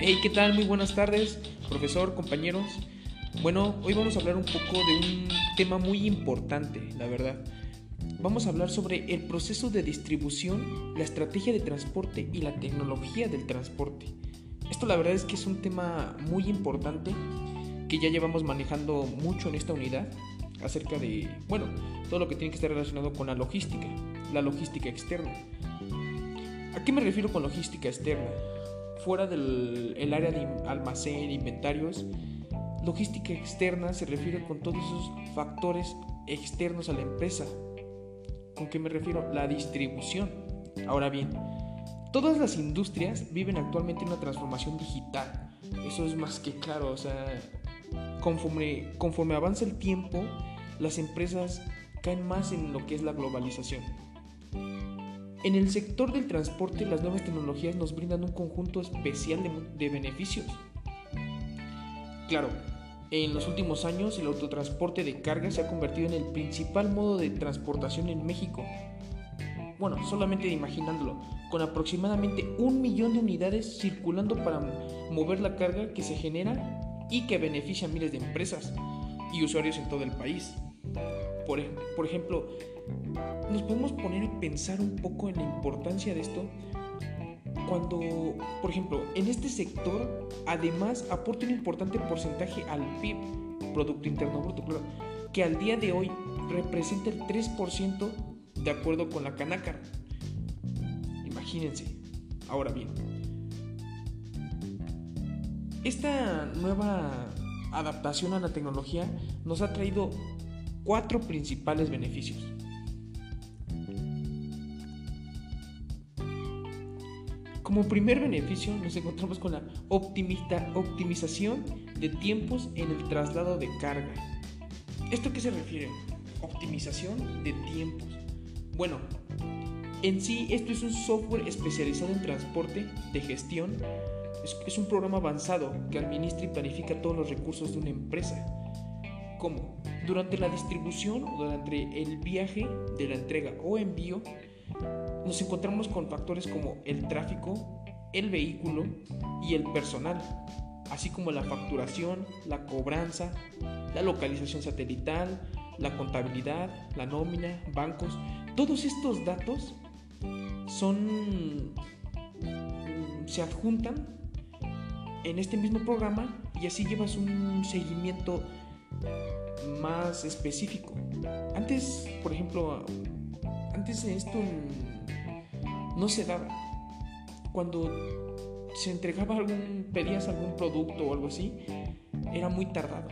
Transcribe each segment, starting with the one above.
Hey, ¿qué tal? Muy buenas tardes, profesor, compañeros. Bueno, hoy vamos a hablar un poco de un tema muy importante, la verdad. Vamos a hablar sobre el proceso de distribución, la estrategia de transporte y la tecnología del transporte. Esto la verdad es que es un tema muy importante que ya llevamos manejando mucho en esta unidad acerca de, bueno, todo lo que tiene que estar relacionado con la logística, la logística externa. ¿A qué me refiero con logística externa? Fuera del área de almacén, inventarios, logística externa se refiere con todos esos factores externos a la empresa. ¿Con qué me refiero? La distribución. Ahora bien, todas las industrias viven actualmente una transformación digital. Eso es más que claro, o sea, conforme, conforme avanza el tiempo, las empresas caen más en lo que es la globalización. En el sector del transporte, las nuevas tecnologías nos brindan un conjunto especial de, beneficios. Claro, en los últimos años el autotransporte de carga se ha convertido en el principal modo de transportación en México. Bueno, solamente imaginándolo, con aproximadamente un millón de unidades circulando para mover la carga que se genera y que beneficia a miles de empresas y usuarios en todo el país. Por, por ejemplo, nos podemos poner a pensar un poco en la importancia de esto cuando, por ejemplo, en este sector además aporta un importante porcentaje al PIB, Producto Interno Bruto, que al día de hoy representa el 3% de acuerdo con la Canacar. Imagínense. Ahora bien, esta nueva adaptación a la tecnología nos ha traído cuatro principales beneficios. Como primer beneficio nos encontramos con la optimización de tiempos en el traslado de carga. ¿Esto qué se refiere? Optimización de tiempos. Bueno, en sí esto es un software especializado en transporte, de gestión, es, un programa avanzado que administra y planifica todos los recursos de una empresa. ¿Cómo? Durante la distribución o durante el viaje de la entrega o envío, nos encontramos con factores como el tráfico, el vehículo y el personal, así como la facturación, la cobranza, la localización satelital, la contabilidad, la nómina, bancos. Todos estos datos son se adjuntan en este mismo programa y así llevas un seguimiento más específico. Antes, por ejemplo, antes esto no se daba. Cuando se entregaba algún, pedías algún producto o algo así, era muy tardado.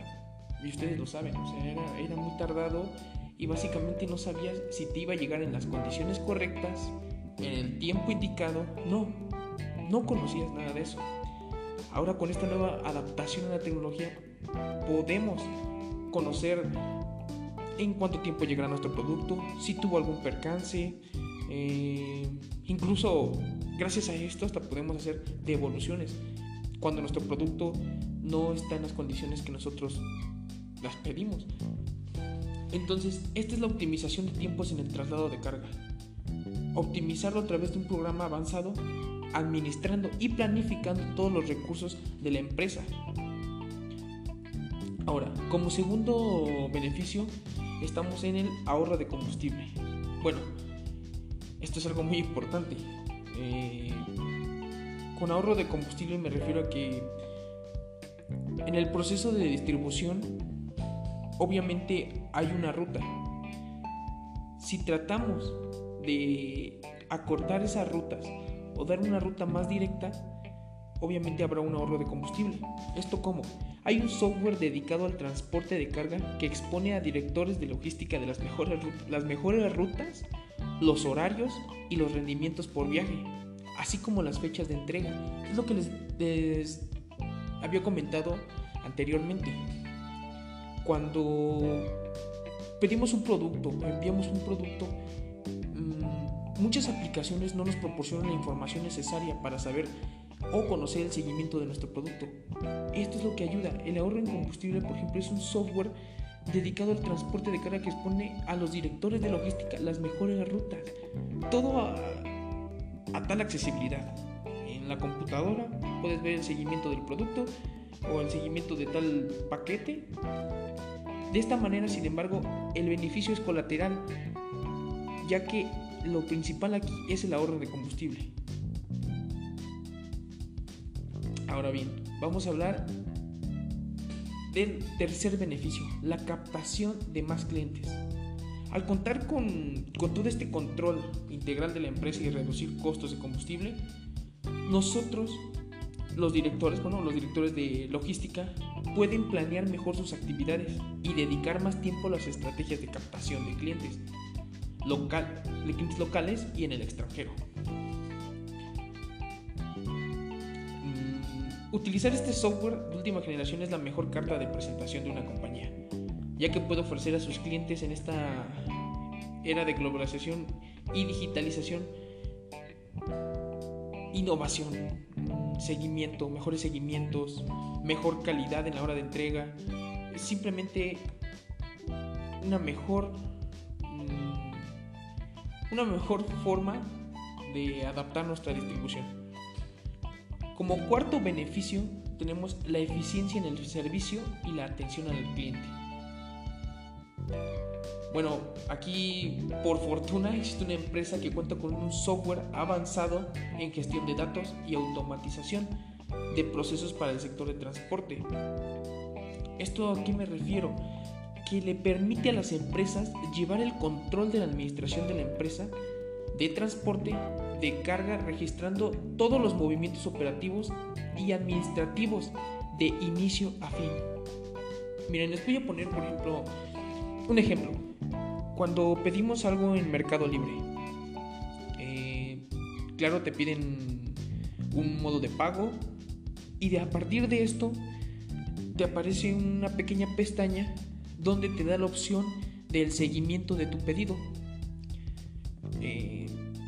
Y ustedes lo saben, o sea, era, era muy tardado y básicamente no sabías si te iba a llegar en las condiciones correctas, en el tiempo indicado. No, no conocías nada de eso. Ahora con esta nueva adaptación a la tecnología podemos conocer en cuánto tiempo llegará nuestro producto, si tuvo algún percance, eh, incluso gracias a esto hasta podemos hacer devoluciones cuando nuestro producto no está en las condiciones que nosotros las pedimos. Entonces, esta es la optimización de tiempos en el traslado de carga. Optimizarlo a través de un programa avanzado administrando y planificando todos los recursos de la empresa. Ahora, como segundo beneficio, estamos en el ahorro de combustible. Bueno, esto es algo muy importante. Eh, con ahorro de combustible me refiero a que en el proceso de distribución, obviamente hay una ruta. Si tratamos de acortar esas rutas o dar una ruta más directa, obviamente habrá un ahorro de combustible. ¿Esto cómo? Hay un software dedicado al transporte de carga que expone a directores de logística de las mejores, las mejores rutas, los horarios y los rendimientos por viaje, así como las fechas de entrega. Es lo que les, había comentado anteriormente. Cuando pedimos un producto, enviamos un producto, Muchas aplicaciones no nos proporcionan la información necesaria para saber o conocer el seguimiento de nuestro producto. Esto es lo que ayuda. El ahorro en combustible, por ejemplo, es un software dedicado al transporte de carga que expone a los directores de logística las mejores rutas. Todo a, tal accesibilidad. En la computadora, puedes ver el seguimiento del producto o el seguimiento de tal paquete. De esta manera, sin embargo, el beneficio es colateral, ya que lo principal aquí es el ahorro de combustible. Ahora bien, vamos a hablar tercer beneficio, la captación de más clientes. Al contar con, todo este control integral de la empresa y reducir costos de combustible, nosotros, los directores, bueno, los directores de logística, pueden planear mejor sus actividades y dedicar más tiempo a las estrategias de captación de clientes, local, de clientes locales y en el extranjero. Utilizar este software de última generación es la mejor carta de presentación de una compañía ya que puede ofrecer a sus clientes en esta era de globalización y digitalización innovación, seguimiento, mejores seguimientos, mejor calidad en la hora de entrega, simplemente una mejor mm, una mejor forma de adaptar nuestra distribución. Como cuarto beneficio tenemos la eficiencia en el servicio y la atención al cliente. Bueno, aquí por fortuna existe una empresa que cuenta con un software avanzado en gestión de datos y automatización de procesos para el sector de transporte. ¿Esto a qué me refiero? Que le permite a las empresas llevar el control de la administración de la empresa de transporte de carga registrando todos los movimientos operativos y administrativos de inicio a fin. Miren, les voy a poner por ejemplo un ejemplo, cuando pedimos algo en Mercado Libre, eh, claro, te piden un modo de pago y de a partir de esto te aparece una pequeña pestaña donde te da la opción del seguimiento de tu pedido. Eh,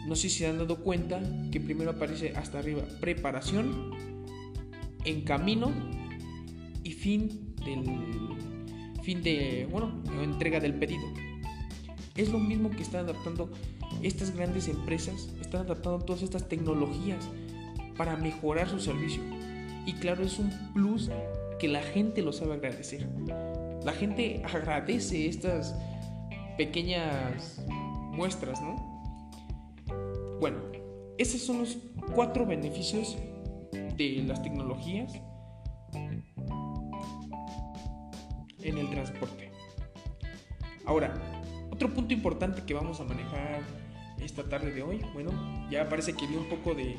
no sé si se han dado cuenta que primero aparece hasta arriba preparación, en camino y fin del fin de, bueno, entrega del pedido. Es lo mismo que están adaptando estas grandes empresas, están adaptando todas estas tecnologías para mejorar su servicio. Y claro, es un plus que la gente lo sabe agradecer. La gente agradece estas pequeñas muestras, ¿no? Bueno, esos son los cuatro beneficios de las tecnologías en el transporte. Ahora, otro punto importante que vamos a manejar esta tarde de hoy, bueno, ya parece que vi un poco de,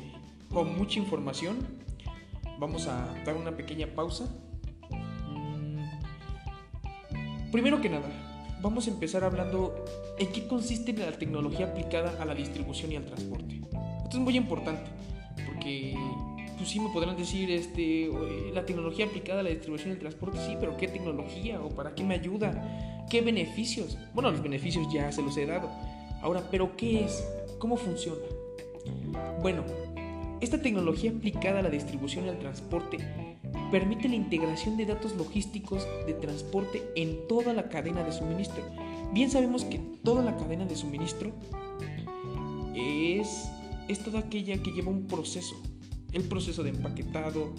con mucha información, vamos a dar una pequeña pausa. Mm, primero que nada, vamos a empezar hablando en qué consiste la tecnología aplicada a la distribución y al transporte. Esto es muy importante porque pues sí me podrán decir, este, la tecnología aplicada a la distribución y el transporte, sí, pero ¿qué tecnología o para qué me ayuda? ¿Qué beneficios? Bueno, los beneficios ya se los he dado. Ahora, ¿pero qué es? ¿Cómo funciona? Bueno, esta tecnología aplicada a la distribución y al transporte permite la integración de datos logísticos de transporte en toda la cadena de suministro. Bien sabemos que toda la cadena de suministro es, es toda aquella que lleva un proceso, el proceso de empaquetado,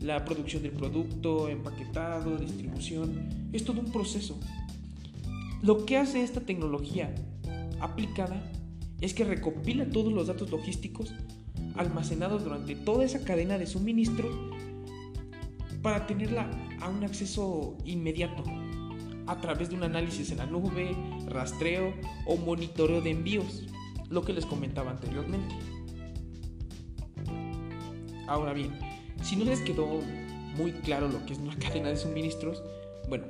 la producción del producto, empaquetado, distribución, es todo un proceso. Lo que hace esta tecnología aplicada es que recopila todos los datos logísticos almacenados durante toda esa cadena de suministro para tenerla a un acceso inmediato a través de un análisis en la nube, rastreo o monitoreo de envíos, lo que les comentaba anteriormente. Ahora bien, si no les quedó muy claro lo que es una cadena de suministros, bueno,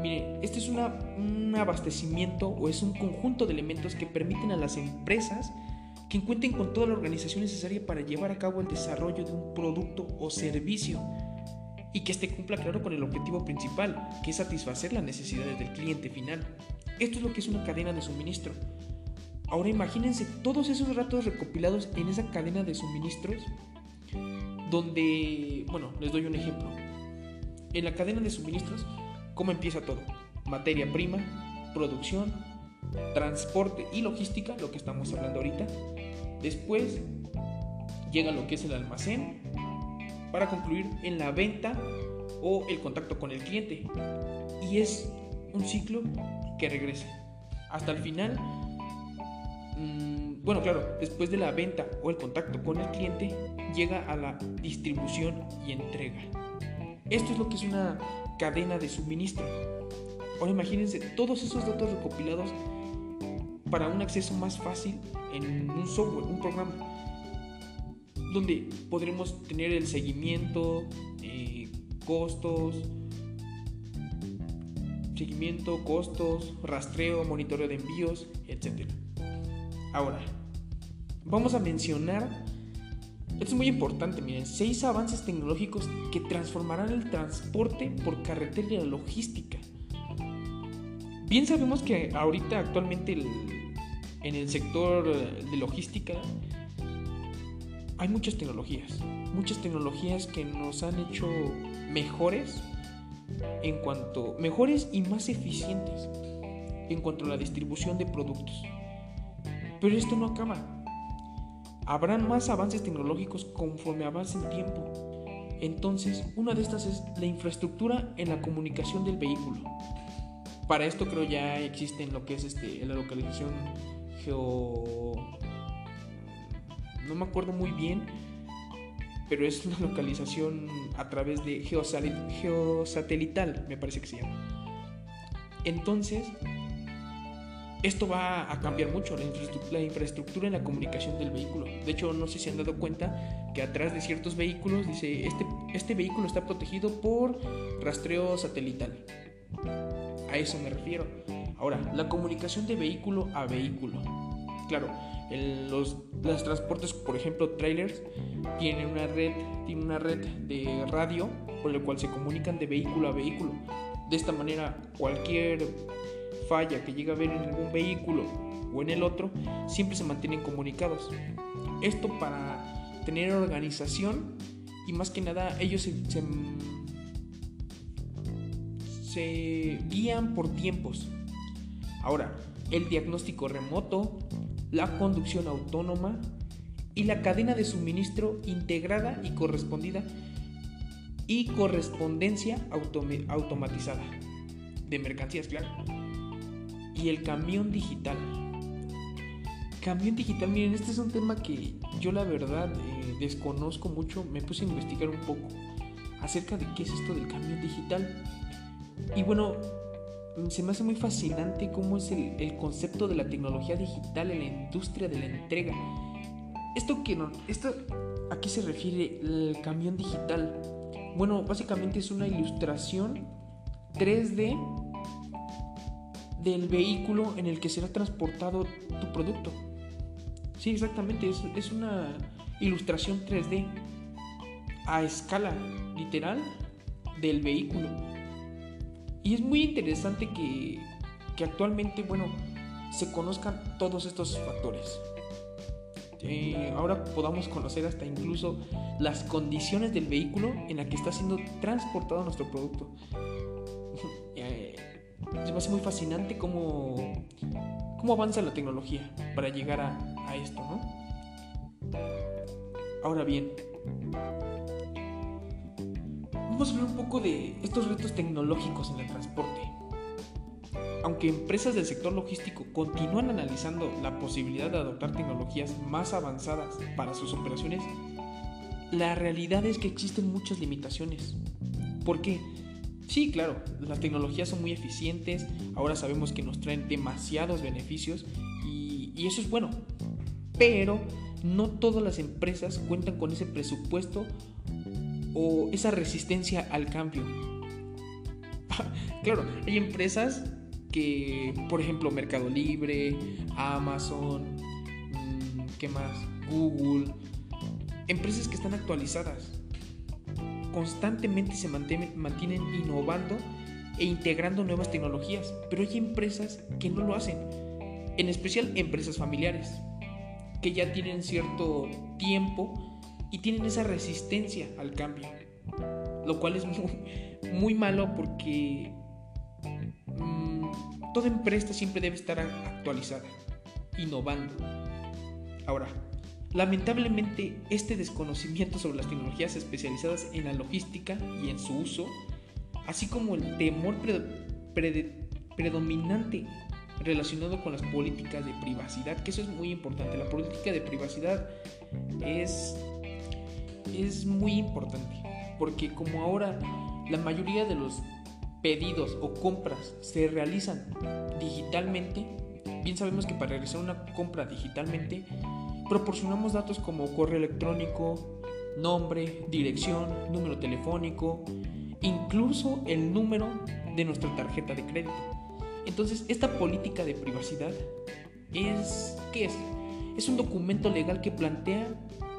miren, este es un abastecimiento o es un conjunto de elementos que permiten a las empresas que cuenten con toda la organización necesaria para llevar a cabo el desarrollo de un producto o servicio y que este cumpla claro con el objetivo principal, que es satisfacer las necesidades del cliente final. Esto es lo que es una cadena de suministro. Ahora imagínense todos esos datos recopilados en esa cadena de suministros donde, bueno, les doy un ejemplo. En la cadena de suministros, ¿cómo empieza todo? Materia prima, producción, transporte y logística, lo que estamos hablando ahorita. Después llega lo que es el almacén para concluir en la venta o el contacto con el cliente. Y es un ciclo que regresa. Hasta el final, mm, bueno, claro, después de la venta o el contacto con el cliente, llega a la distribución y entrega. Esto es lo que es una cadena de suministro. Ahora imagínense todos esos datos recopilados para un acceso más fácil en un software, un programa, donde podremos tener el seguimiento, eh, costos, seguimiento, costos, rastreo, monitoreo de envíos, etc. Ahora, vamos a mencionar, esto es muy importante, miren, seis avances tecnológicos que transformarán el transporte por carretera y la logística. Bien sabemos que ahorita actualmente en el sector de logística hay muchas tecnologías, muchas tecnologías que nos han hecho mejores en cuanto mejores y más eficientes en cuanto a la distribución de productos. Pero esto no acaba. Habrán más avances tecnológicos conforme avance el tiempo. Entonces, una de estas es la infraestructura en la comunicación del vehículo. Para esto creo ya existen lo que es este, la localización geo... No me acuerdo muy bien, pero es una localización a través de geosatelital, me parece que se llama. Entonces, esto va a cambiar mucho la infraestructura, la infraestructura en la comunicación del vehículo. De hecho, no sé si han dado cuenta que atrás de ciertos vehículos dice, este, este vehículo está protegido por rastreo satelital. A eso me refiero. Ahora, la comunicación de vehículo a vehículo. Claro, los, los, transportes, por ejemplo, trailers, tienen una red, tienen una red de radio por la cual se comunican de vehículo a vehículo. De esta manera, cualquier falla que llegue a haber en algún vehículo o en el otro, siempre se mantienen comunicados. Esto para tener organización y más que nada ellos se, se, se guían por tiempos. Ahora, el diagnóstico remoto, la conducción autónoma y la cadena de suministro integrada y correspondida y correspondencia automatizada de mercancías, claro. Y el camión digital. Camión digital, miren, este es un tema que yo la verdad eh, desconozco mucho, me puse a investigar un poco acerca de qué es esto del camión digital. Y bueno, se me hace muy fascinante cómo es el, concepto de la tecnología digital en la industria de la entrega. Esto que no, esto, ¿a qué se refiere el camión digital? Bueno, básicamente es una ilustración 3D del vehículo en el que será transportado tu producto. Sí, exactamente, es, es una ilustración 3D a escala literal del vehículo. Y es muy interesante que, actualmente, bueno, se conozcan todos estos factores. Eh, ahora podamos conocer hasta incluso las condiciones del vehículo en la que está siendo transportado nuestro producto. eh, se me hace muy fascinante cómo, cómo avanza la tecnología para llegar a, a esto, ¿no? Ahora bien, Vamos a hablar un poco de estos retos tecnológicos en el transporte. Aunque empresas del sector logístico continúan analizando la posibilidad de adoptar tecnologías más avanzadas para sus operaciones, la realidad es que existen muchas limitaciones. ¿Por qué? Sí, claro, las tecnologías son muy eficientes, ahora sabemos que nos traen demasiados beneficios y, y eso es bueno, pero no todas las empresas cuentan con ese presupuesto o esa resistencia al cambio. claro, hay empresas que, por ejemplo, Mercado Libre, Amazon, mm, ¿qué más? Google, empresas que están actualizadas, constantemente se mantienen, mantienen innovando e integrando nuevas tecnologías, pero hay empresas que no lo hacen, en especial empresas familiares, que ya tienen cierto tiempo y tienen esa resistencia al cambio, lo cual es muy, malo porque mm, toda empresa siempre debe estar actualizada, innovando. Ahora, Lamentablemente, este desconocimiento sobre las tecnologías especializadas en la logística y en su uso, así como el temor predominante relacionado con las políticas de privacidad, que eso es muy importante. La política de privacidad es, es muy importante, porque como ahora la mayoría de los pedidos o compras se realizan digitalmente, bien sabemos que para realizar una compra digitalmente proporcionamos datos como correo electrónico, nombre, dirección, número telefónico, incluso el número de nuestra tarjeta de crédito. Entonces, esta política de privacidad es ¿qué es? Es un documento legal que plantea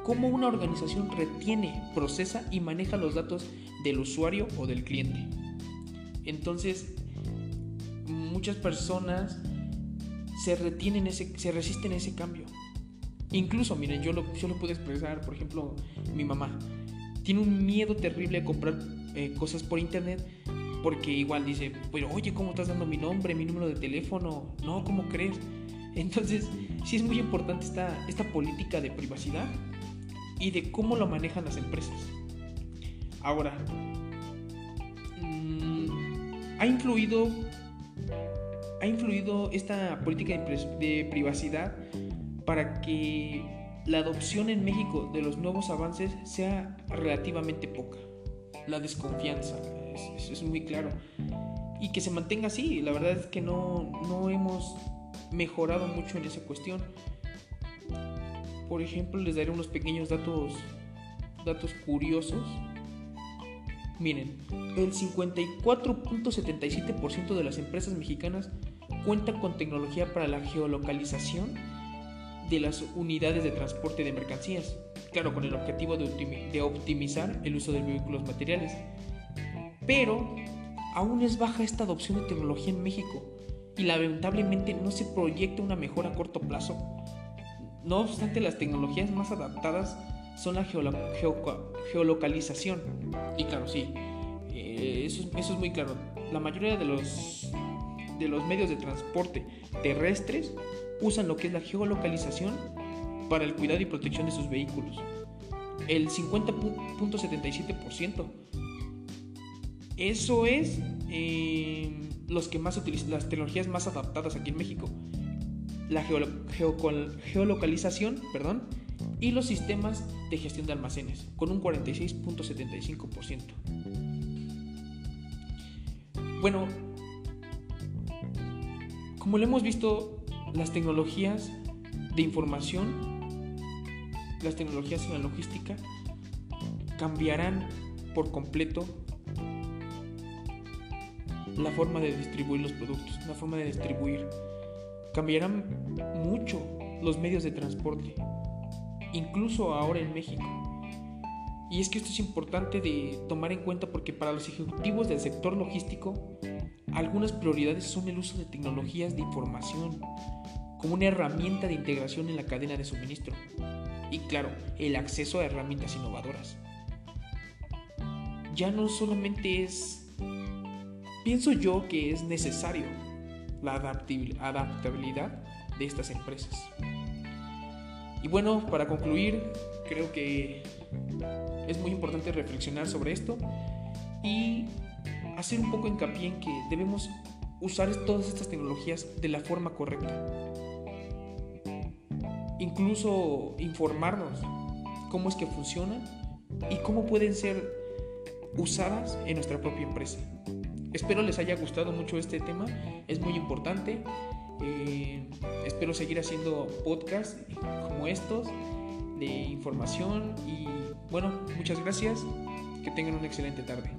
cómo una organización retiene, procesa y maneja los datos del usuario o del cliente. Entonces, muchas personas se retienen ese, se resisten a ese cambio. Incluso, miren, yo lo, yo lo puedo expresar, por ejemplo, mi mamá tiene un miedo terrible a comprar eh, cosas por internet porque igual dice, pero oye, ¿cómo estás dando mi nombre, mi número de teléfono? No, ¿cómo crees? Entonces, sí es muy importante esta, esta política de privacidad y de cómo lo manejan las empresas. Ahora, ha influido ha influido esta política de, privacidad para que la adopción en México de los nuevos avances sea relativamente poca. La desconfianza, es, es muy claro. Y que se mantenga así. La verdad es que no, no hemos mejorado mucho en esa cuestión. Por ejemplo, les daré unos pequeños datos, datos curiosos Miren, el 54.77% de las empresas mexicanas cuentan con tecnología para la geolocalización de las unidades de transporte de mercancías, claro, con el objetivo de, optimizar el uso de vehículos materiales. Pero aún es baja esta adopción de tecnología en México y lamentablemente no se proyecta una mejora a corto plazo. No obstante, las tecnologías más adaptadas son la geolocalización. Y claro, sí, eh, eso, es muy claro. La mayoría de los, de los medios de transporte terrestres usan lo que es la geolocalización para el cuidado y protección de sus vehículos. El 50.77%. Eso es eh, los que más utilizan, las tecnologías más adaptadas aquí en México. La geolocalización, perdón, y los sistemas de gestión de almacenes, con un 46.75%. Bueno, como lo hemos visto, las tecnologías de información, las tecnologías en la logística, cambiarán por completo la forma de distribuir los productos, la forma de distribuir. Cambiarán mucho los medios de transporte, incluso ahora en México. Y es que esto es importante de tomar en cuenta porque para los ejecutivos del sector logístico, algunas prioridades son el uso de tecnologías de información como una herramienta de integración en la cadena de suministro. Y claro, el acceso a herramientas innovadoras. Ya no solamente es, pienso yo que es necesario la adaptabilidad de estas empresas. Y bueno, para concluir, creo que es muy importante reflexionar sobre esto y hacer un poco hincapié en que debemos usar todas estas tecnologías de la forma correcta. Incluso informarnos cómo es que funcionan y cómo pueden ser usadas en nuestra propia empresa. Espero les haya gustado mucho este tema, es muy importante eh, espero seguir haciendo podcasts como estos de información y bueno, muchas gracias. Que tengan una excelente tarde.